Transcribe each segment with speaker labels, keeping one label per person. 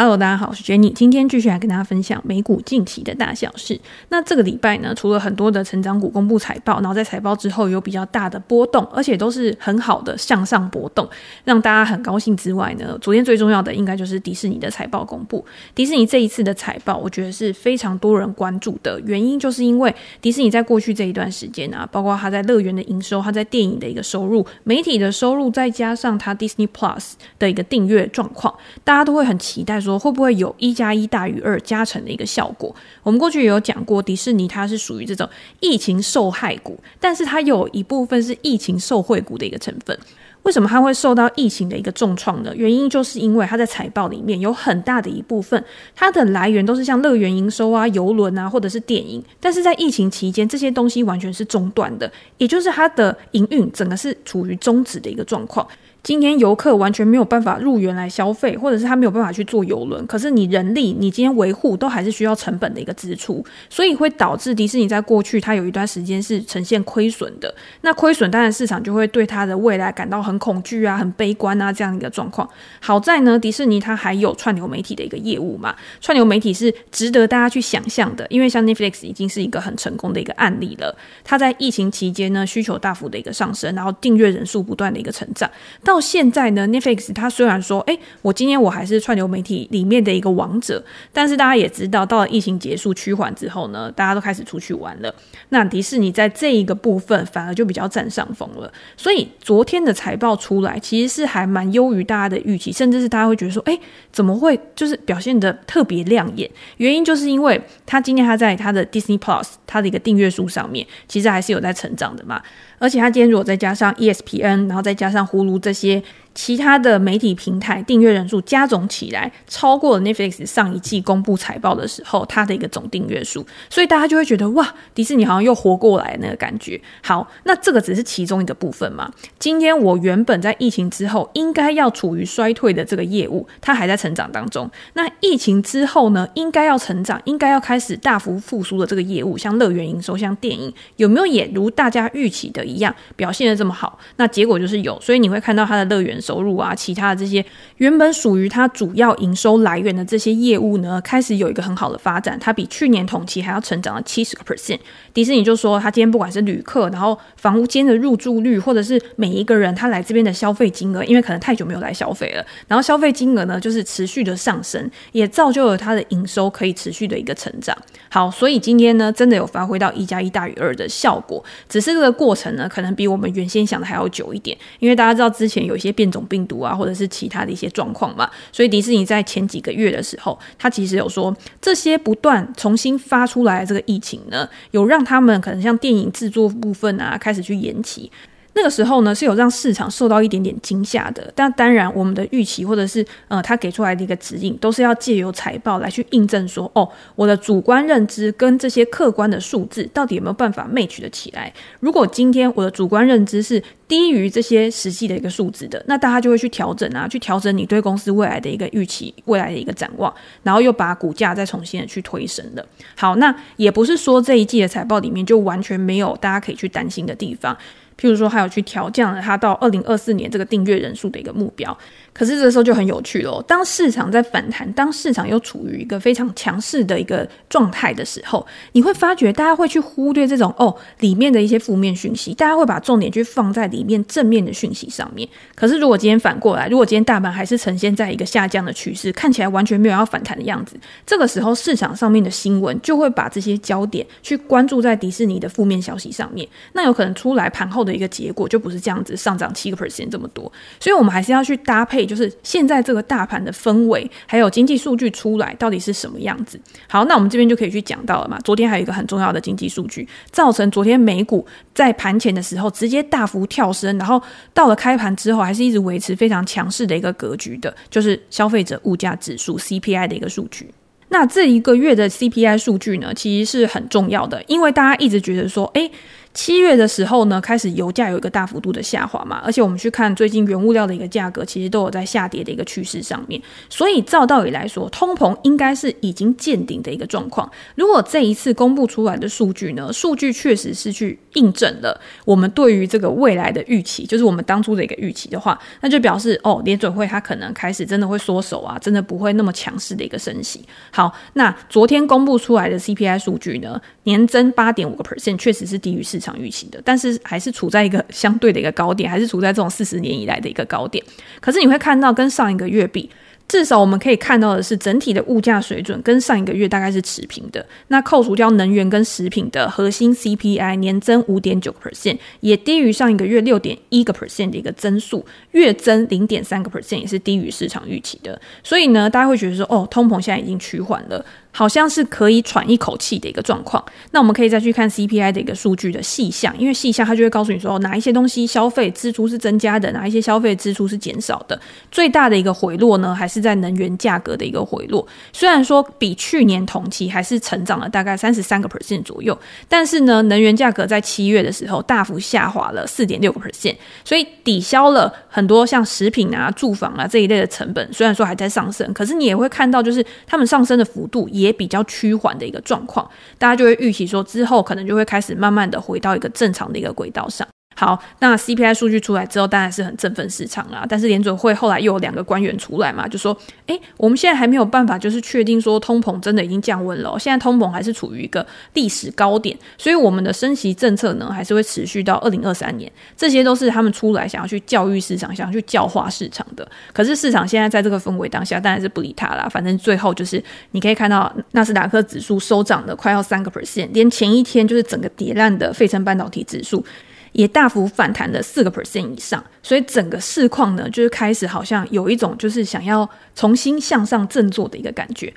Speaker 1: Hello，大家好，我是 Jenny，今天继续来跟大家分享美股近期的大小事。那这个礼拜呢，除了很多的成长股公布财报，然后在财报之后有比较大的波动，而且都是很好的向上波动，让大家很高兴之外呢，昨天最重要的应该就是迪士尼的财报公布。迪士尼这一次的财报，我觉得是非常多人关注的原因，就是因为迪士尼在过去这一段时间啊，包括他在乐园的营收，他在电影的一个收入，媒体的收入，再加上他 Disney Plus 的一个订阅状况，大家都会很期待。说会不会有一加一大于二加成的一个效果？我们过去也有讲过，迪士尼它是属于这种疫情受害股，但是它有一部分是疫情受惠股的一个成分。为什么它会受到疫情的一个重创呢？原因就是因为它在财报里面有很大的一部分，它的来源都是像乐园营收啊、游轮啊，或者是电影，但是在疫情期间，这些东西完全是中断的，也就是它的营运整个是处于终止的一个状况。今天游客完全没有办法入园来消费，或者是他没有办法去坐游轮。可是你人力，你今天维护都还是需要成本的一个支出，所以会导致迪士尼在过去它有一段时间是呈现亏损的。那亏损当然市场就会对它的未来感到很恐惧啊、很悲观啊这样一个状况。好在呢，迪士尼它还有串流媒体的一个业务嘛，串流媒体是值得大家去想象的，因为像 Netflix 已经是一个很成功的一个案例了。它在疫情期间呢，需求大幅的一个上升，然后订阅人数不断的一个成长。到现在呢，Netflix 它虽然说，哎，我今天我还是串流媒体里面的一个王者，但是大家也知道，到了疫情结束趋缓之后呢，大家都开始出去玩了。那迪士尼在这一个部分反而就比较占上风了。所以昨天的财报出来，其实是还蛮优于大家的预期，甚至是大家会觉得说，哎，怎么会就是表现的特别亮眼？原因就是因为他今天他在他的 Disney Plus 他的一个订阅数上面，其实还是有在成长的嘛。而且他今天如果再加上 ESPN，然后再加上 Hulu 这些。其他的媒体平台订阅人数加总起来，超过了 Netflix 上一季公布财报的时候它的一个总订阅数，所以大家就会觉得哇，迪士尼好像又活过来那个感觉。好，那这个只是其中一个部分嘛。今天我原本在疫情之后应该要处于衰退的这个业务，它还在成长当中。那疫情之后呢，应该要成长，应该要开始大幅复苏的这个业务，像乐园营收、像电影，有没有也如大家预期的一样表现的这么好？那结果就是有，所以你会看到它的乐园。收入啊，其他的这些原本属于它主要营收来源的这些业务呢，开始有一个很好的发展，它比去年同期还要成长了七十个 percent。迪士尼就说，他今天不管是旅客，然后房屋间的入住率，或者是每一个人他来这边的消费金额，因为可能太久没有来消费了，然后消费金额呢就是持续的上升，也造就了它的营收可以持续的一个成长。好，所以今天呢，真的有发挥到一加一大于二的效果，只是这个过程呢，可能比我们原先想的还要久一点，因为大家知道之前有一些变种病毒啊，或者是其他的一些状况嘛，所以迪士尼在前几个月的时候，他其实有说，这些不断重新发出来的这个疫情呢，有让他们可能像电影制作部分啊，开始去延期。那个时候呢，是有让市场受到一点点惊吓的，但当然我们的预期或者是呃他给出来的一个指引，都是要借由财报来去印证说，哦，我的主观认知跟这些客观的数字到底有没有办法 match 的起来。如果今天我的主观认知是低于这些实际的一个数字的，那大家就会去调整啊，去调整你对公司未来的一个预期、未来的一个展望，然后又把股价再重新的去推升的。好，那也不是说这一季的财报里面就完全没有大家可以去担心的地方。譬如说，还有去调降了它到二零二四年这个订阅人数的一个目标。可是这时候就很有趣喽。当市场在反弹，当市场又处于一个非常强势的一个状态的时候，你会发觉大家会去忽略这种哦里面的一些负面讯息，大家会把重点去放在里面正面的讯息上面。可是如果今天反过来，如果今天大盘还是呈现在一个下降的趋势，看起来完全没有要反弹的样子，这个时候市场上面的新闻就会把这些焦点去关注在迪士尼的负面消息上面。那有可能出来盘后的一个结果就不是这样子上涨七个 percent 这么多。所以我们还是要去搭配。就是现在这个大盘的氛围，还有经济数据出来到底是什么样子？好，那我们这边就可以去讲到了嘛。昨天还有一个很重要的经济数据，造成昨天美股在盘前的时候直接大幅跳升，然后到了开盘之后还是一直维持非常强势的一个格局的，就是消费者物价指数 CPI 的一个数据。那这一个月的 CPI 数据呢，其实是很重要的，因为大家一直觉得说，诶。七月的时候呢，开始油价有一个大幅度的下滑嘛，而且我们去看最近原物料的一个价格，其实都有在下跌的一个趋势上面。所以照道理来说，通膨应该是已经见顶的一个状况。如果这一次公布出来的数据呢，数据确实是去印证了我们对于这个未来的预期，就是我们当初的一个预期的话，那就表示哦，联准会它可能开始真的会缩手啊，真的不会那么强势的一个升息。好，那昨天公布出来的 CPI 数据呢，年增八点五个 percent，确实是低于市市场预期的，但是还是处在一个相对的一个高点，还是处在这种四十年以来的一个高点。可是你会看到跟上一个月比。至少我们可以看到的是，整体的物价水准跟上一个月大概是持平的。那扣除掉能源跟食品的核心 CPI 年增五点九个 percent，也低于上一个月六点一个 percent 的一个增速，月增零点三个 percent 也是低于市场预期的。所以呢，大家会觉得说，哦，通膨现在已经趋缓了。好像是可以喘一口气的一个状况。那我们可以再去看 CPI 的一个数据的细项，因为细项它就会告诉你说，哪一些东西消费支出是增加的，哪一些消费支出是减少的。最大的一个回落呢，还是在能源价格的一个回落。虽然说比去年同期还是成长了大概三十三个 percent 左右，但是呢，能源价格在七月的时候大幅下滑了四点六个 percent，所以抵消了很多像食品啊、住房啊这一类的成本。虽然说还在上升，可是你也会看到，就是他们上升的幅度。也也比较趋缓的一个状况，大家就会预期说之后可能就会开始慢慢的回到一个正常的一个轨道上。好，那 CPI 数据出来之后，当然是很振奋市场啦。但是联准会后来又有两个官员出来嘛，就说：“诶，我们现在还没有办法，就是确定说通膨真的已经降温了。现在通膨还是处于一个历史高点，所以我们的升息政策呢，还是会持续到二零二三年。这些都是他们出来想要去教育市场，想要去教化市场的。可是市场现在在这个氛围当下，当然是不理他啦。反正最后就是你可以看到纳斯达克指数收涨了快要三个 percent，连前一天就是整个跌烂的费城半导体指数。”也大幅反弹了四个 percent 以上，所以整个市况呢，就是开始好像有一种就是想要重新向上振作的一个感觉。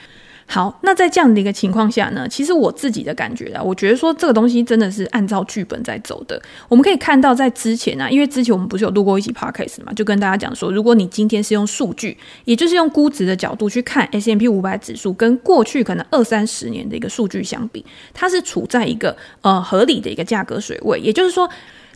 Speaker 1: 好，那在这样的一个情况下呢，其实我自己的感觉啊，我觉得说这个东西真的是按照剧本在走的。我们可以看到，在之前啊，因为之前我们不是有录过一期 podcast 嘛，就跟大家讲说，如果你今天是用数据，也就是用估值的角度去看 S M P 五百指数跟过去可能二三十年的一个数据相比，它是处在一个呃合理的一个价格水位，也就是说。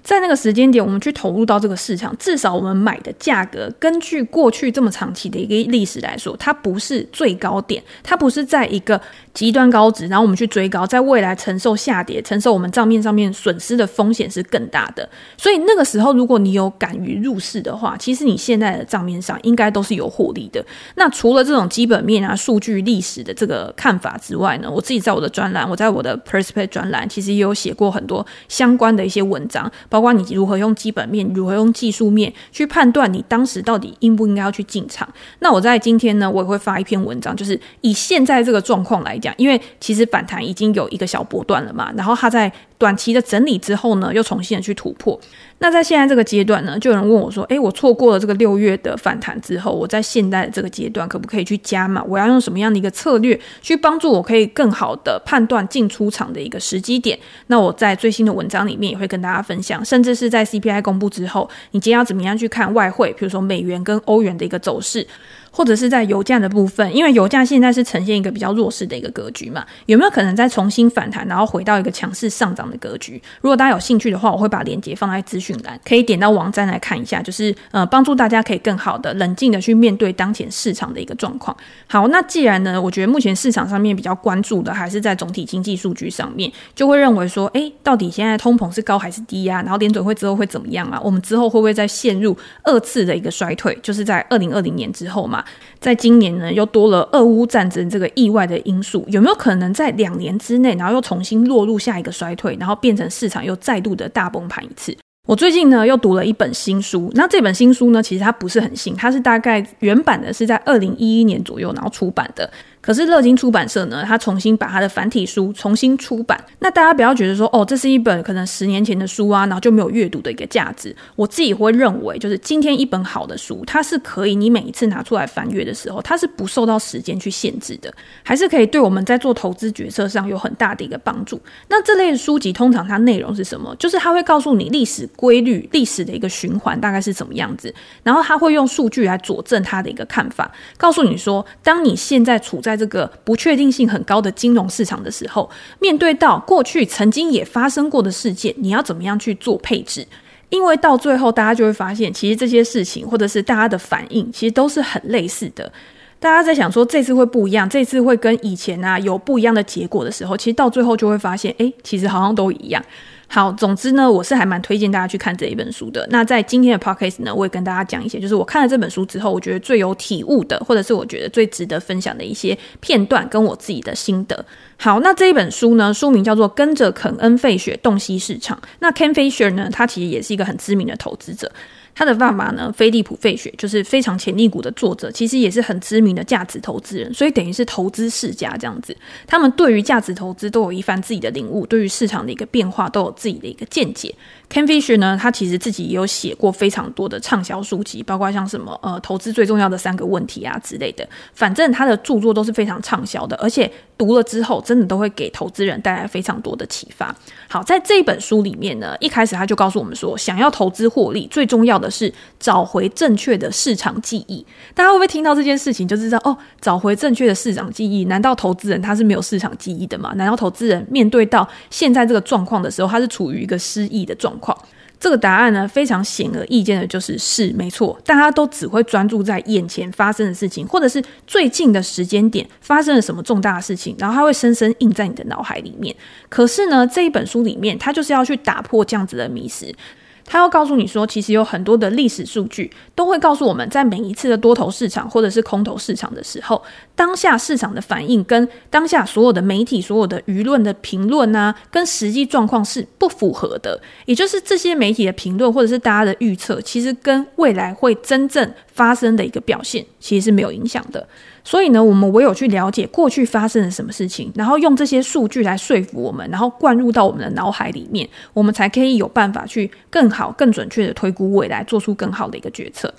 Speaker 1: 在那个时间点，我们去投入到这个市场，至少我们买的价格，根据过去这么长期的一个历史来说，它不是最高点，它不是在一个极端高值，然后我们去追高，在未来承受下跌、承受我们账面上面损失的风险是更大的。所以那个时候，如果你有敢于入市的话，其实你现在的账面上应该都是有获利的。那除了这种基本面啊、数据、历史的这个看法之外呢，我自己在我的专栏，我在我的 Perspect 专栏，其实也有写过很多相关的一些文章。包括你如何用基本面，如何用技术面去判断你当时到底应不应该要去进场。那我在今天呢，我也会发一篇文章，就是以现在这个状况来讲，因为其实反弹已经有一个小波段了嘛，然后它在短期的整理之后呢，又重新的去突破。那在现在这个阶段呢，就有人问我说：“诶，我错过了这个六月的反弹之后，我在现在的这个阶段可不可以去加码？我要用什么样的一个策略去帮助我可以更好的判断进出场的一个时机点？”那我在最新的文章里面也会跟大家分享，甚至是在 CPI 公布之后，你今天要怎么样去看外汇，比如说美元跟欧元的一个走势。或者是在油价的部分，因为油价现在是呈现一个比较弱势的一个格局嘛，有没有可能再重新反弹，然后回到一个强势上涨的格局？如果大家有兴趣的话，我会把链接放在资讯栏，可以点到网站来看一下，就是呃帮助大家可以更好的冷静的去面对当前市场的一个状况。好，那既然呢，我觉得目前市场上面比较关注的还是在总体经济数据上面，就会认为说，诶，到底现在通膨是高还是低呀？然后联准会之后会怎么样啊？我们之后会不会再陷入二次的一个衰退？就是在二零二零年之后嘛？在今年呢，又多了俄乌战争这个意外的因素，有没有可能在两年之内，然后又重新落入下一个衰退，然后变成市场又再度的大崩盘一次？我最近呢又读了一本新书，那这本新书呢，其实它不是很新，它是大概原版的是在二零一一年左右然后出版的。可是乐金出版社呢，他重新把他的繁体书重新出版。那大家不要觉得说，哦，这是一本可能十年前的书啊，然后就没有阅读的一个价值。我自己会认为，就是今天一本好的书，它是可以你每一次拿出来翻阅的时候，它是不受到时间去限制的，还是可以对我们在做投资决策上有很大的一个帮助。那这类书籍通常它内容是什么？就是它会告诉你历史规律、历史的一个循环大概是什么样子，然后它会用数据来佐证它的一个看法，告诉你说，当你现在处在这个不确定性很高的金融市场的时候，面对到过去曾经也发生过的事件，你要怎么样去做配置？因为到最后，大家就会发现，其实这些事情或者是大家的反应，其实都是很类似的。大家在想说这次会不一样，这次会跟以前啊有不一样的结果的时候，其实到最后就会发现，诶，其实好像都一样。好，总之呢，我是还蛮推荐大家去看这一本书的。那在今天的 podcast 呢，我也跟大家讲一些，就是我看了这本书之后，我觉得最有体悟的，或者是我觉得最值得分享的一些片段，跟我自己的心得。好，那这一本书呢，书名叫做《跟着肯恩·费雪洞悉市场》。那 Ken Fisher 呢，他其实也是一个很知名的投资者。他的爸爸呢，菲利普·费雪就是非常潜力股的作者，其实也是很知名的价值投资人，所以等于是投资世家这样子。他们对于价值投资都有一番自己的领悟，对于市场的一个变化都有自己的一个见解。Ken Fisher 呢，他其实自己也有写过非常多的畅销书籍，包括像什么呃投资最重要的三个问题啊之类的。反正他的著作都是非常畅销的，而且读了之后真的都会给投资人带来非常多的启发。好，在这本书里面呢，一开始他就告诉我们说，想要投资获利，最重要的是找回正确的市场记忆。大家会不会听到这件事情就知道哦？找回正确的市场记忆，难道投资人他是没有市场记忆的吗？难道投资人面对到现在这个状况的时候，他是处于一个失忆的状况？这个答案呢，非常显而易见的，就是是没错。大家都只会专注在眼前发生的事情，或者是最近的时间点发生了什么重大的事情，然后它会深深印在你的脑海里面。可是呢，这一本书里面，它就是要去打破这样子的迷思。他要告诉你说，其实有很多的历史数据都会告诉我们，在每一次的多头市场或者是空头市场的时候，当下市场的反应跟当下所有的媒体、所有的舆论的评论啊，跟实际状况是不符合的。也就是这些媒体的评论或者是大家的预测，其实跟未来会真正发生的一个表现，其实是没有影响的。所以呢，我们唯有去了解过去发生了什么事情，然后用这些数据来说服我们，然后灌入到我们的脑海里面，我们才可以有办法去更好、更准确的推估未来，做出更好的一个决策。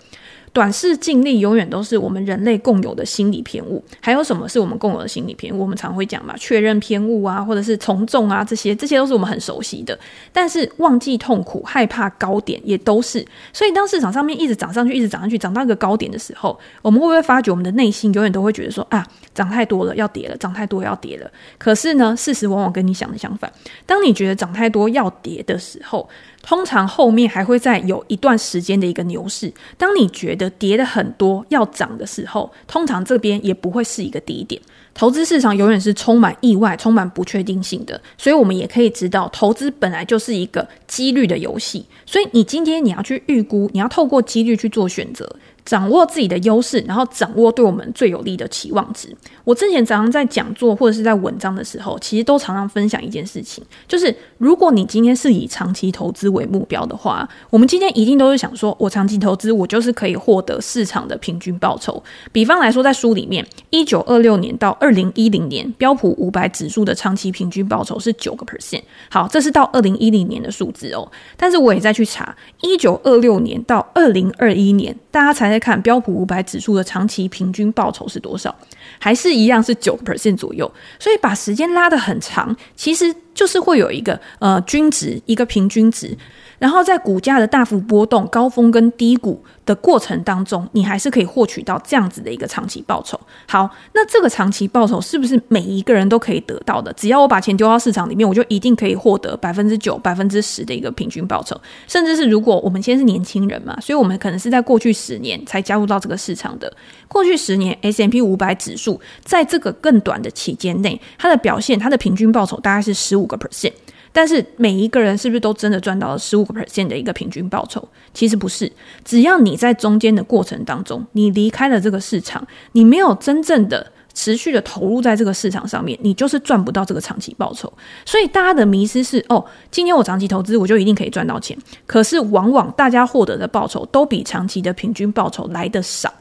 Speaker 1: 短视近利永远都是我们人类共有的心理偏误。还有什么是我们共有的心理偏误？我们常会讲嘛，确认偏误啊，或者是从众啊，这些这些都是我们很熟悉的。但是忘记痛苦、害怕高点也都是。所以当市场上面一直涨上去，一直涨上去，涨到一个高点的时候，我们会不会发觉我们的内心永远都会觉得说啊，涨太多了，要跌了；涨太多要跌了。可是呢，事实往往跟你想的相反。当你觉得涨太多要跌的时候，通常后面还会再有一段时间的一个牛市。当你觉得跌的很多要涨的时候，通常这边也不会是一个低点。投资市场永远是充满意外、充满不确定性的，所以我们也可以知道，投资本来就是一个几率的游戏。所以你今天你要去预估，你要透过几率去做选择。掌握自己的优势，然后掌握对我们最有利的期望值。我之前常常在讲座或者是在文章的时候，其实都常常分享一件事情，就是如果你今天是以长期投资为目标的话，我们今天一定都是想说，我长期投资，我就是可以获得市场的平均报酬。比方来说，在书里面，一九二六年到二零一零年标普五百指数的长期平均报酬是九个 percent。好，这是到二零一零年的数字哦。但是我也在去查，一九二六年到二零二一年，大家才看标普五百指数的长期平均报酬是多少？还是一样是九 percent 左右。所以把时间拉得很长，其实就是会有一个呃均值，一个平均值。然后在股价的大幅波动、高峰跟低谷的过程当中，你还是可以获取到这样子的一个长期报酬。好，那这个长期报酬是不是每一个人都可以得到的？只要我把钱丢到市场里面，我就一定可以获得百分之九、百分之十的一个平均报酬。甚至是如果我们现在是年轻人嘛，所以我们可能是在过去十年才加入到这个市场的。过去十年 S M P 五百指数在这个更短的期间内，它的表现，它的平均报酬大概是十五个 percent。但是每一个人是不是都真的赚到了十五个 percent 的一个平均报酬？其实不是，只要你在中间的过程当中，你离开了这个市场，你没有真正的持续的投入在这个市场上面，你就是赚不到这个长期报酬。所以大家的迷思是：哦，今天我长期投资，我就一定可以赚到钱。可是往往大家获得的报酬都比长期的平均报酬来得少。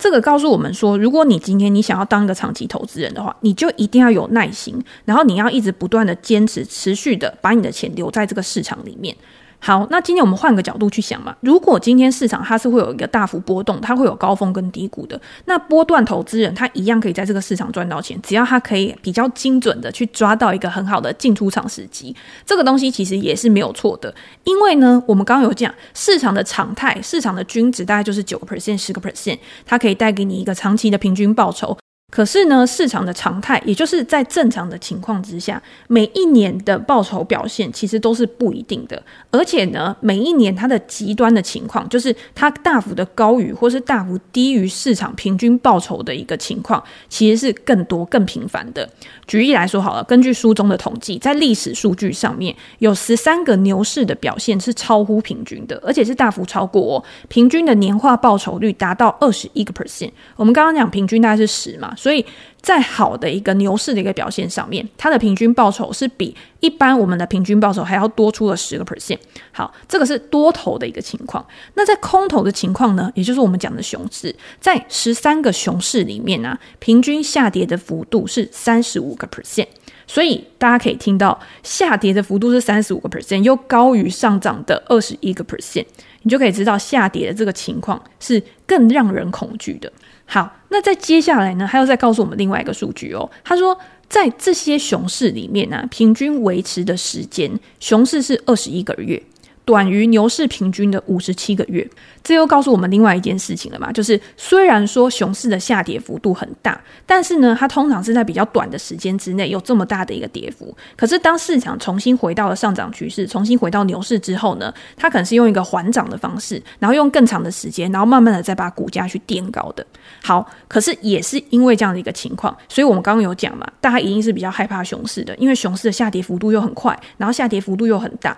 Speaker 1: 这个告诉我们说，如果你今天你想要当一个长期投资人的话，你就一定要有耐心，然后你要一直不断的坚持、持续的把你的钱留在这个市场里面。好，那今天我们换个角度去想嘛，如果今天市场它是会有一个大幅波动，它会有高峰跟低谷的，那波段投资人他一样可以在这个市场赚到钱，只要他可以比较精准的去抓到一个很好的进出场时机，这个东西其实也是没有错的。因为呢，我们刚刚有讲市场的常态，市场的均值大概就是九个 percent、十个 percent，它可以带给你一个长期的平均报酬。可是呢，市场的常态，也就是在正常的情况之下，每一年的报酬表现其实都是不一定的。而且呢，每一年它的极端的情况，就是它大幅的高于或是大幅低于市场平均报酬的一个情况，其实是更多、更频繁的。举例来说好了，根据书中的统计，在历史数据上面，有十三个牛市的表现是超乎平均的，而且是大幅超过哦，平均的年化报酬率达到二十一个 percent。我们刚刚讲平均大概是十嘛。所以在好的一个牛市的一个表现上面，它的平均报酬是比一般我们的平均报酬还要多出了十个 percent。好，这个是多头的一个情况。那在空头的情况呢，也就是我们讲的熊市，在十三个熊市里面呢、啊，平均下跌的幅度是三十五个 percent。所以大家可以听到，下跌的幅度是三十五个 percent，又高于上涨的二十一个 percent，你就可以知道下跌的这个情况是更让人恐惧的。好，那在接下来呢，他又再告诉我们另外一个数据哦。他说，在这些熊市里面呢、啊，平均维持的时间，熊市是二十一个月。短于牛市平均的五十七个月，这又告诉我们另外一件事情了嘛？就是虽然说熊市的下跌幅度很大，但是呢，它通常是在比较短的时间之内有这么大的一个跌幅。可是当市场重新回到了上涨趋势，重新回到牛市之后呢，它可能是用一个缓涨的方式，然后用更长的时间，然后慢慢的再把股价去垫高的。好，可是也是因为这样的一个情况，所以我们刚刚有讲嘛，大家一定是比较害怕熊市的，因为熊市的下跌幅度又很快，然后下跌幅度又很大。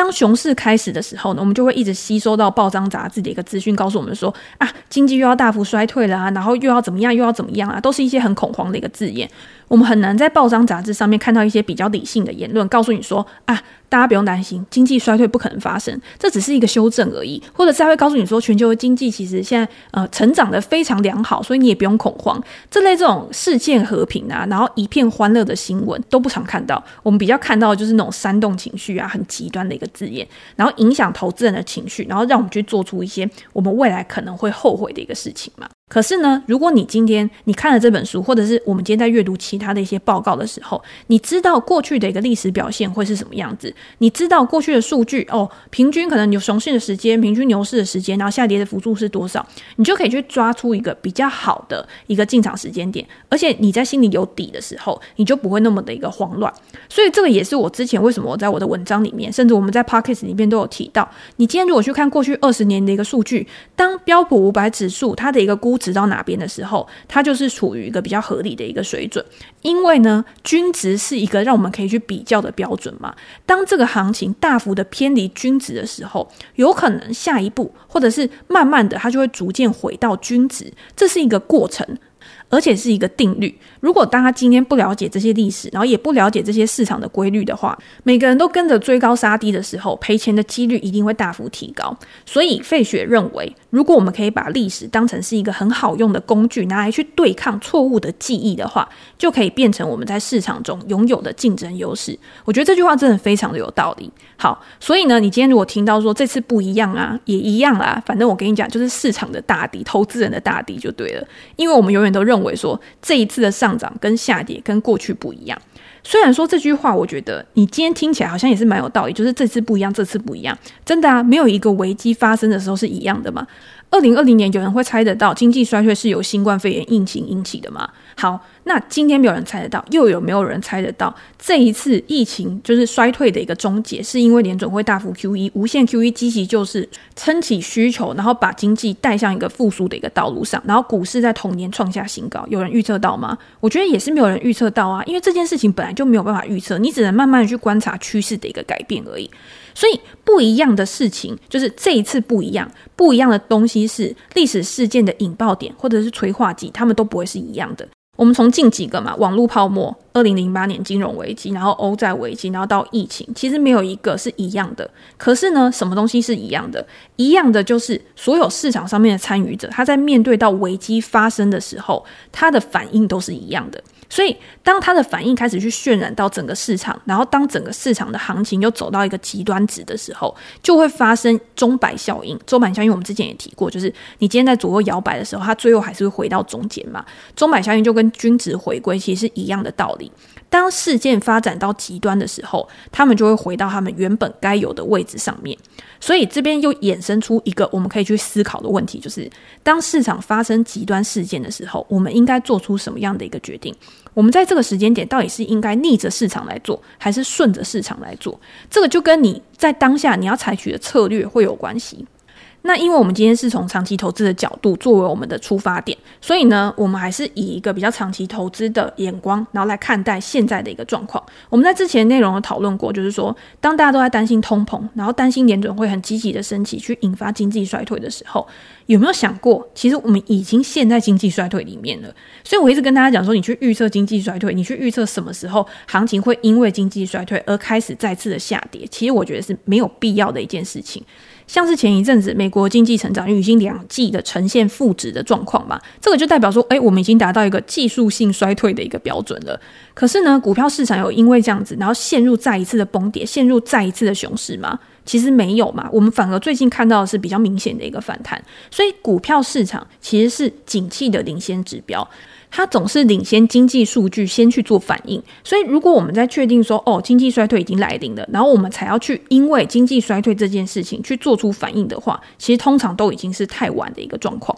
Speaker 1: 当熊市开始的时候呢，我们就会一直吸收到报章杂志的一个资讯，告诉我们说啊，经济又要大幅衰退了啊，然后又要怎么样，又要怎么样啊，都是一些很恐慌的一个字眼。我们很难在报章杂志上面看到一些比较理性的言论，告诉你说啊。大家不用担心，经济衰退不可能发生，这只是一个修正而已。或者是他会告诉你说，全球经济其实现在呃成长得非常良好，所以你也不用恐慌。这类这种世界和平啊，然后一片欢乐的新闻都不常看到。我们比较看到的就是那种煽动情绪啊，很极端的一个字眼，然后影响投资人的情绪，然后让我们去做出一些我们未来可能会后悔的一个事情嘛。可是呢，如果你今天你看了这本书，或者是我们今天在阅读其他的一些报告的时候，你知道过去的一个历史表现会是什么样子？你知道过去的数据哦，平均可能有熊市的时间，平均牛市的时间，然后下跌的幅度是多少？你就可以去抓出一个比较好的一个进场时间点，而且你在心里有底的时候，你就不会那么的一个慌乱。所以这个也是我之前为什么我在我的文章里面，甚至我们在 Podcast 里面都有提到。你今天如果去看过去二十年的一个数据，当标普五百指数它的一个估值到哪边的时候，它就是处于一个比较合理的一个水准，因为呢，均值是一个让我们可以去比较的标准嘛。当这个行情大幅的偏离均值的时候，有可能下一步或者是慢慢的，它就会逐渐回到均值，这是一个过程。而且是一个定律。如果大家今天不了解这些历史，然后也不了解这些市场的规律的话，每个人都跟着追高杀低的时候，赔钱的几率一定会大幅提高。所以费雪认为，如果我们可以把历史当成是一个很好用的工具，拿来去对抗错误的记忆的话，就可以变成我们在市场中拥有的竞争优势。我觉得这句话真的非常的有道理。好，所以呢，你今天如果听到说这次不一样啊，也一样啊，反正我跟你讲，就是市场的大敌，投资人的大敌就对了。因为我们永远都。认为说这一次的上上涨跟下跌跟过去不一样，虽然说这句话，我觉得你今天听起来好像也是蛮有道理，就是这次不一样，这次不一样，真的啊，没有一个危机发生的时候是一样的嘛。二零二零年有人会猜得到经济衰退是由新冠肺炎疫情引起的吗？好，那今天没有人猜得到，又有没有人猜得到这一次疫情就是衰退的一个终结，是因为联准会大幅 QE、无限 QE 积极就是，撑起需求，然后把经济带向一个复苏的一个道路上，然后股市在同年创下新高，有人预测到吗？我觉得也是没有人预测到啊，因为这件事情本来就没有办法预测，你只能慢慢的去观察趋势的一个改变而已。所以不一样的事情就是这一次不一样，不一样的东西是历史事件的引爆点或者是催化剂，他们都不会是一样的。我们从近几个嘛，网络泡沫、二零零八年金融危机，然后欧债危机，然后到疫情，其实没有一个是一样的。可是呢，什么东西是一样的？一样的就是所有市场上面的参与者，他在面对到危机发生的时候，他的反应都是一样的。所以，当它的反应开始去渲染到整个市场，然后当整个市场的行情又走到一个极端值的时候，就会发生钟摆效应。钟摆效应我们之前也提过，就是你今天在左右摇摆的时候，它最后还是会回到中间嘛。钟摆效应就跟均值回归其实是一样的道理。当事件发展到极端的时候，他们就会回到他们原本该有的位置上面。所以这边又衍生出一个我们可以去思考的问题，就是当市场发生极端事件的时候，我们应该做出什么样的一个决定？我们在这个时间点到底是应该逆着市场来做，还是顺着市场来做？这个就跟你在当下你要采取的策略会有关系。那因为我们今天是从长期投资的角度作为我们的出发点，所以呢，我们还是以一个比较长期投资的眼光，然后来看待现在的一个状况。我们在之前内容有讨论过，就是说，当大家都在担心通膨，然后担心联准会很积极的升息去引发经济衰退的时候，有没有想过，其实我们已经陷在经济衰退里面了？所以我一直跟大家讲说，你去预测经济衰退，你去预测什么时候行情会因为经济衰退而开始再次的下跌，其实我觉得是没有必要的一件事情。像是前一阵子美国经济成长已经两季的呈现负值的状况嘛，这个就代表说，哎，我们已经达到一个技术性衰退的一个标准了。可是呢，股票市场有因为这样子，然后陷入再一次的崩跌，陷入再一次的熊市吗？其实没有嘛，我们反而最近看到的是比较明显的一个反弹。所以股票市场其实是景气的领先指标。它总是领先经济数据先去做反应，所以如果我们在确定说哦，经济衰退已经来临了，然后我们才要去因为经济衰退这件事情去做出反应的话，其实通常都已经是太晚的一个状况。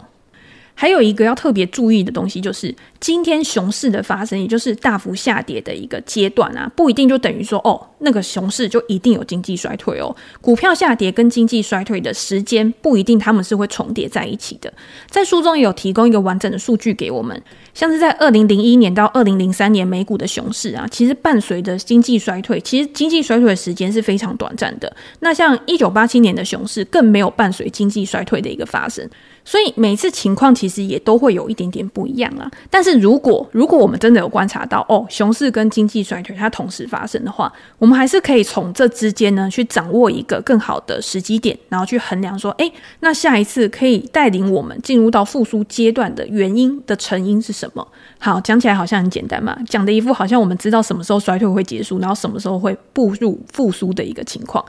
Speaker 1: 还有一个要特别注意的东西，就是今天熊市的发生，也就是大幅下跌的一个阶段啊，不一定就等于说哦，那个熊市就一定有经济衰退哦。股票下跌跟经济衰退的时间不一定他们是会重叠在一起的。在书中也有提供一个完整的数据给我们，像是在二零零一年到二零零三年美股的熊市啊，其实伴随着经济衰退，其实经济衰退的时间是非常短暂的。那像一九八七年的熊市，更没有伴随经济衰退的一个发生。所以每次情况其实也都会有一点点不一样啦。但是如果如果我们真的有观察到哦，熊市跟经济衰退它同时发生的话，我们还是可以从这之间呢去掌握一个更好的时机点，然后去衡量说，诶，那下一次可以带领我们进入到复苏阶段的原因的成因是什么？好，讲起来好像很简单嘛，讲的一副好像我们知道什么时候衰退会结束，然后什么时候会步入复苏的一个情况。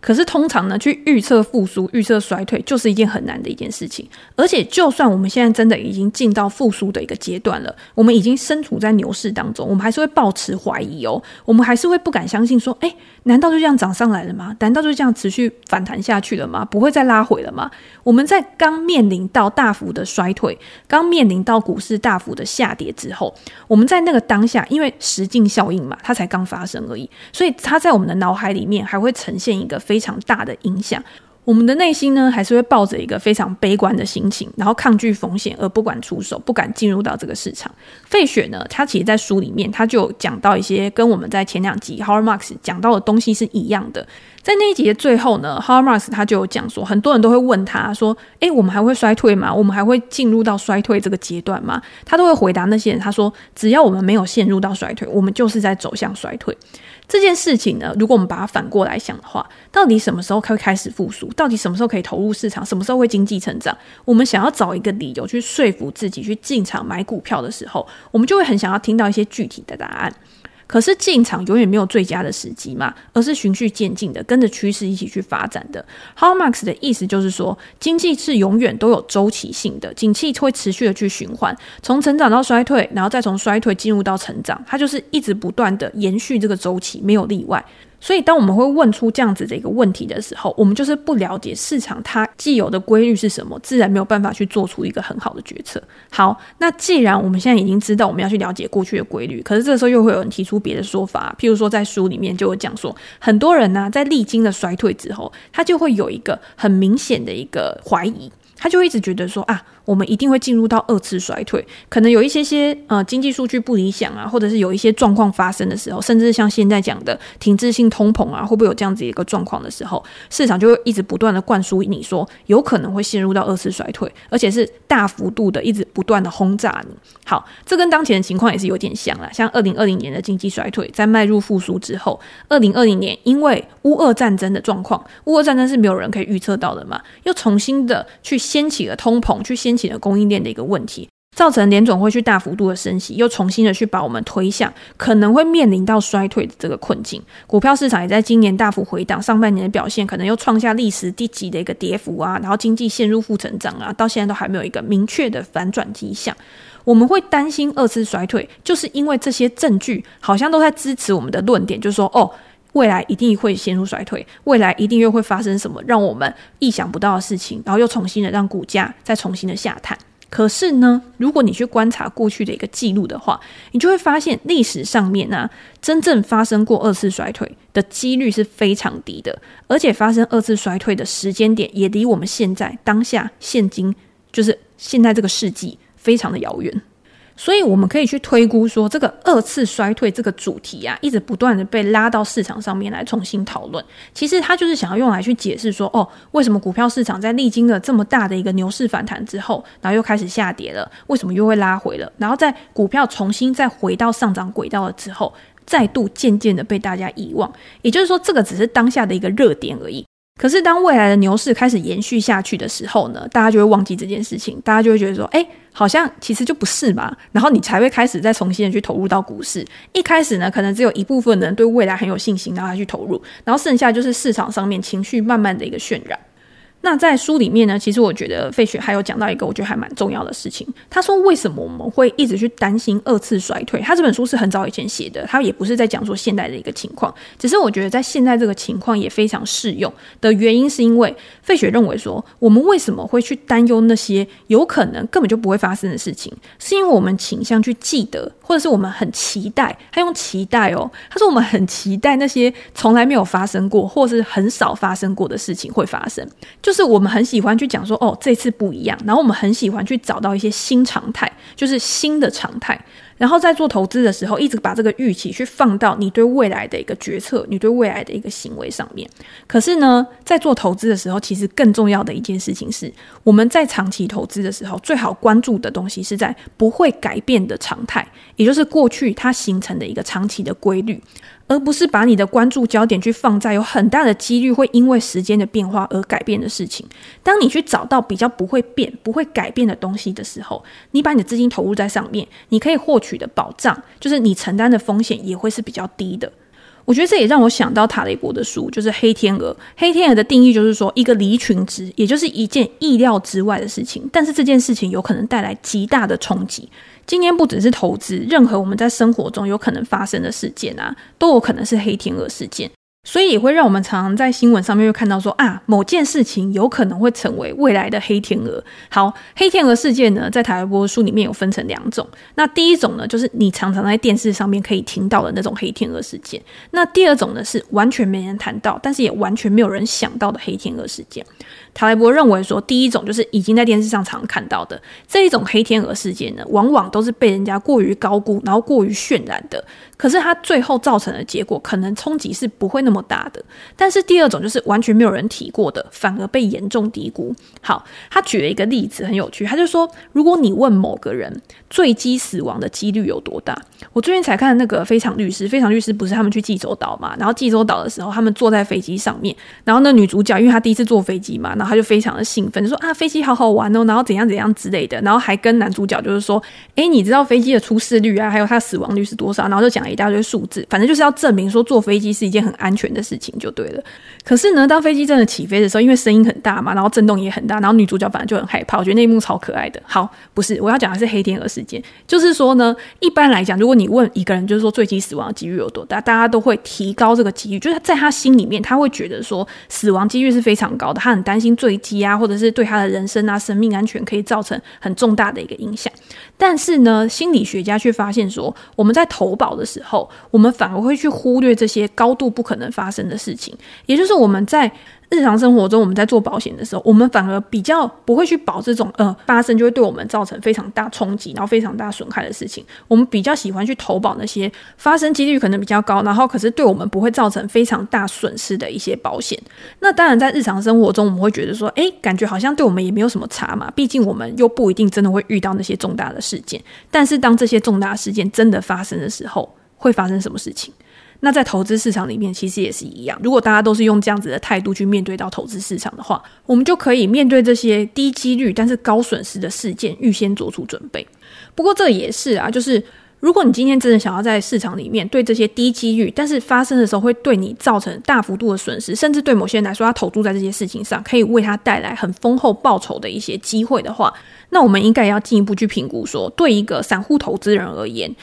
Speaker 1: 可是通常呢，去预测复苏、预测衰退，就是一件很难的一件事情。而且，就算我们现在真的已经进到复苏的一个阶段了，我们已经身处在牛市当中，我们还是会抱持怀疑哦。我们还是会不敢相信说，诶，难道就这样涨上来了吗？难道就这样持续反弹下去了吗？不会再拉回了吗？我们在刚面临到大幅的衰退，刚面临到股市大幅的下跌之后，我们在那个当下，因为实境效应嘛，它才刚发生而已，所以它在我们的脑海里面还会呈现一个非常大的影响。我们的内心呢，还是会抱着一个非常悲观的心情，然后抗拒风险而不敢出手，不敢进入到这个市场。费雪呢，他其实在书里面他就讲到一些跟我们在前两集 Howard Marks 讲到的东西是一样的。在那一集的最后呢，Howard Marks 他就有讲说，很多人都会问他说：“诶，我们还会衰退吗？我们还会进入到衰退这个阶段吗？”他都会回答那些人，他说：“只要我们没有陷入到衰退，我们就是在走向衰退。”这件事情呢，如果我们把它反过来想的话，到底什么时候可以开始复苏？到底什么时候可以投入市场？什么时候会经济成长？我们想要找一个理由去说服自己去进场买股票的时候，我们就会很想要听到一些具体的答案。可是进场永远没有最佳的时机嘛，而是循序渐进的，跟着趋势一起去发展的。h o w Marks 的意思就是说，经济是永远都有周期性的，景气会持续的去循环，从成长到衰退，然后再从衰退进入到成长，它就是一直不断的延续这个周期，没有例外。所以，当我们会问出这样子的一个问题的时候，我们就是不了解市场它既有的规律是什么，自然没有办法去做出一个很好的决策。好，那既然我们现在已经知道我们要去了解过去的规律，可是这个时候又会有人提出别的说法，譬如说在书里面就有讲说，很多人呢、在历经了衰退之后，他就会有一个很明显的一个怀疑，他就一直觉得说啊。我们一定会进入到二次衰退，可能有一些些呃经济数据不理想啊，或者是有一些状况发生的时候，甚至像现在讲的停滞性通膨啊，会不会有这样子一个状况的时候，市场就会一直不断的灌输你说有可能会陷入到二次衰退，而且是大幅度的一直不断的轰炸你。好，这跟当前的情况也是有点像啦，像二零二零年的经济衰退，在迈入复苏之后，二零二零年因为乌俄战争的状况，乌俄战争是没有人可以预测到的嘛，又重新的去掀起了通膨，去掀起了供应链的一个问题，造成联总会去大幅度的升息，又重新的去把我们推向可能会面临到衰退的这个困境。股票市场也在今年大幅回档，上半年的表现可能又创下历史低级的一个跌幅啊，然后经济陷入负成长啊，到现在都还没有一个明确的反转迹象。我们会担心二次衰退，就是因为这些证据好像都在支持我们的论点，就是说哦，未来一定会陷入衰退，未来一定又会发生什么让我们意想不到的事情，然后又重新的让股价再重新的下探。可是呢，如果你去观察过去的一个记录的话，你就会发现历史上面呢、啊，真正发生过二次衰退的几率是非常低的，而且发生二次衰退的时间点也离我们现在当下现今就是现在这个世纪非常的遥远。所以我们可以去推估说，这个二次衰退这个主题啊，一直不断的被拉到市场上面来重新讨论。其实它就是想要用来去解释说，哦，为什么股票市场在历经了这么大的一个牛市反弹之后，然后又开始下跌了？为什么又会拉回了？然后在股票重新再回到上涨轨道了之后，再度渐渐的被大家遗忘。也就是说，这个只是当下的一个热点而已。可是，当未来的牛市开始延续下去的时候呢，大家就会忘记这件事情，大家就会觉得说，哎，好像其实就不是嘛，然后你才会开始再重新的去投入到股市。一开始呢，可能只有一部分人对未来很有信心，然后他去投入，然后剩下就是市场上面情绪慢慢的一个渲染。那在书里面呢，其实我觉得费雪还有讲到一个我觉得还蛮重要的事情。他说，为什么我们会一直去担心二次衰退？他这本书是很早以前写的，他也不是在讲说现代的一个情况，只是我觉得在现在这个情况也非常适用的原因，是因为费雪认为说，我们为什么会去担忧那些有可能根本就不会发生的事情，是因为我们倾向去记得，或者是我们很期待，他用期待哦，他说我们很期待那些从来没有发生过，或是很少发生过的事情会发生，就是。我们很喜欢去讲说，哦，这次不一样，然后我们很喜欢去找到一些新常态，就是新的常态。然后在做投资的时候，一直把这个预期去放到你对未来的一个决策，你对未来的一个行为上面。可是呢，在做投资的时候，其实更重要的一件事情是，我们在长期投资的时候，最好关注的东西是在不会改变的常态，也就是过去它形成的一个长期的规律，而不是把你的关注焦点去放在有很大的几率会因为时间的变化而改变的事情。当你去找到比较不会变、不会改变的东西的时候，你把你的资金投入在上面，你可以获取。的保障，就是你承担的风险也会是比较低的。我觉得这也让我想到塔雷伯的书，就是《黑天鹅》。黑天鹅的定义就是说，一个离群值，也就是一件意料之外的事情，但是这件事情有可能带来极大的冲击。今天不只是投资，任何我们在生活中有可能发生的事件啊，都有可能是黑天鹅事件。所以也会让我们常常在新闻上面会看到说啊，某件事情有可能会成为未来的黑天鹅。好，黑天鹅事件呢，在塔雷伯书里面有分成两种。那第一种呢，就是你常常在电视上面可以听到的那种黑天鹅事件。那第二种呢，是完全没人谈到，但是也完全没有人想到的黑天鹅事件。塔雷伯认为说，第一种就是已经在电视上常看到的这一种黑天鹅事件呢，往往都是被人家过于高估，然后过于渲染的。可是它最后造成的结果，可能冲击是不会那么大的。但是第二种就是完全没有人提过的，反而被严重低估。好，他举了一个例子，很有趣。他就说，如果你问某个人坠机死亡的几率有多大，我最近才看那个《非常律师》，《非常律师》不是他们去济州岛嘛？然后济州岛的时候，他们坐在飞机上面，然后那女主角因为她第一次坐飞机嘛，然后她就非常的兴奋，就说啊，飞机好好玩哦，然后怎样怎样之类的，然后还跟男主角就是说，诶，你知道飞机的出事率啊，还有它死亡率是多少？然后就讲了一大堆数字，反正就是要证明说坐飞机是一件很安全的事情就对了。可是呢，当飞机真的起飞的时候，因为声音很大嘛，然后震动也很大，然后女主角反正就很害怕。我觉得那一幕超可爱的。好，不是我要讲的是黑天鹅事件，就是说呢，一般来讲，如果你问一个人，就是说坠机死亡的几率有多大，大家都会提高这个几率，就是在他心里面，他会觉得说死亡几率是非常高的，他很担心坠机啊，或者是对他的人生啊、生命安全可以造成很重大的一个影响。但是呢，心理学家却发现说，我们在投保的时候，我们反而会去忽略这些高度不可能发生的事情，也就是我们在。日常生活中，我们在做保险的时候，我们反而比较不会去保这种呃发生就会对我们造成非常大冲击，然后非常大损害的事情。我们比较喜欢去投保那些发生几率可能比较高，然后可是对我们不会造成非常大损失的一些保险。那当然，在日常生活中，我们会觉得说，诶，感觉好像对我们也没有什么差嘛，毕竟我们又不一定真的会遇到那些重大的事件。但是，当这些重大事件真的发生的时候，会发生什么事情？那在投资市场里面，其实也是一样。如果大家都是用这样子的态度去面对到投资市场的话，我们就可以面对这些低几率但是高损失的事件，预先做出准备。不过这也是啊，就是。如果你今天真的想要在市场里面对这些低几率，但是发生的时候会对你造成大幅度的损失，甚至对某些人来说，他投注在这些事情上可以为他带来很丰厚报酬的一些机会的话，那我们应该要进一步去评估说，对一个散户投资人而言。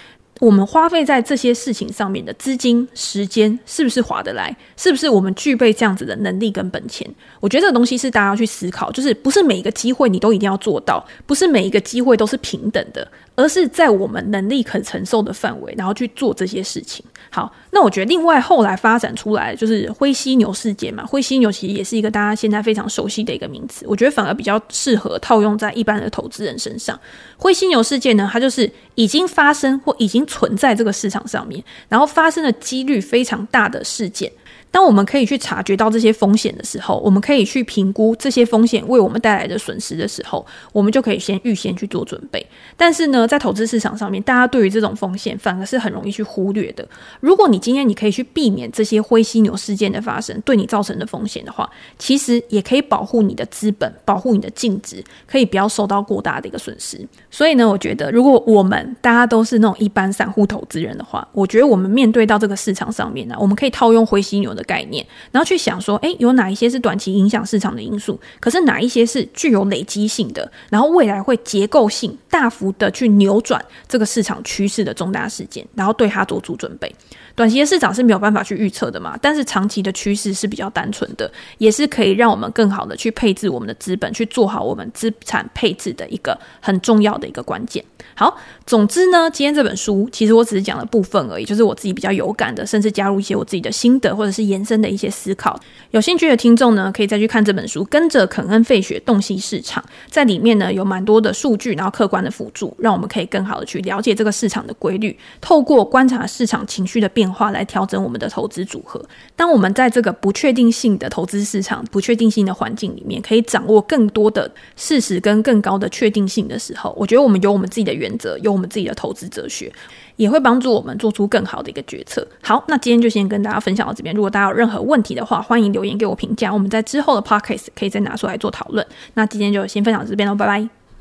Speaker 1: 我们花费在这些事情上面的资金、时间，是不是划得来？是不是我们具备这样子的能力跟本钱？我觉得这个东西是大家要去思考，就是不是每一个机会你都一定要做到，不是每一个机会都是平等的，而是在我们能力可承受的范围，然后去做这些事情。好，那我觉得另外后来发展出来就是灰犀牛事件嘛，灰犀牛其实也是一个大家现在非常熟悉的一个名词，我觉得反而比较适合套用在一般的投资人身上。灰犀牛事件呢，它就是已经发生或已经存在这个市场上面，然后发生的几率非常大的事件。当我们可以去察觉到这些风险的时候，我们可以去评估这些风险为我们带来的损失的时候，我们就可以先预先去做准备。但是呢，在投资市场上面，大家对于这种风险反而是很容易去忽略的。如果你今天你可以去避免这些灰犀牛事件的发生对你造成的风险的话，其实也可以保护你的资本，保护你的净值，可以不要受到过大的一个损失。所以呢，我觉得如果我们大家都是那种一般散户投资人的话，我觉得我们面对到这个市场上面呢，我们可以套用灰犀牛的概念，然后去想说，诶，有哪一些是短期影响市场的因素？可是哪一些是具有累积性的？然后未来会结构性大幅的去扭转这个市场趋势的重大事件，然后对它做出准备。短期的市场是没有办法去预测的嘛，但是长期的趋势是比较单纯的，也是可以让我们更好的去配置我们的资本，去做好我们资产配置的一个很重要的一个关键。好，总之呢，今天这本书其实我只是讲了部分而已，就是我自己比较有感的，甚至加入一些我自己的心得或者是延伸的一些思考。有兴趣的听众呢，可以再去看这本书，跟着肯恩费雪洞悉市场，在里面呢有蛮多的数据，然后客观的辅助，让我们可以更好的去了解这个市场的规律，透过观察市场情绪的变化来调整我们的投资组合。当我们在这个不确定性的投资市场、不确定性的环境里面，可以掌握更多的事实跟更高的确定性的时候，我觉得我们有我们自己的原则，有我们自己的投资哲学，也会帮助我们做出更好的一个决策。好，那今天就先跟大家分享到这边。如果大家有任何问题的话，欢迎留言给我评价。我们在之后的 podcast 可以再拿出来做讨论。那今天就先分享到这边喽，拜拜。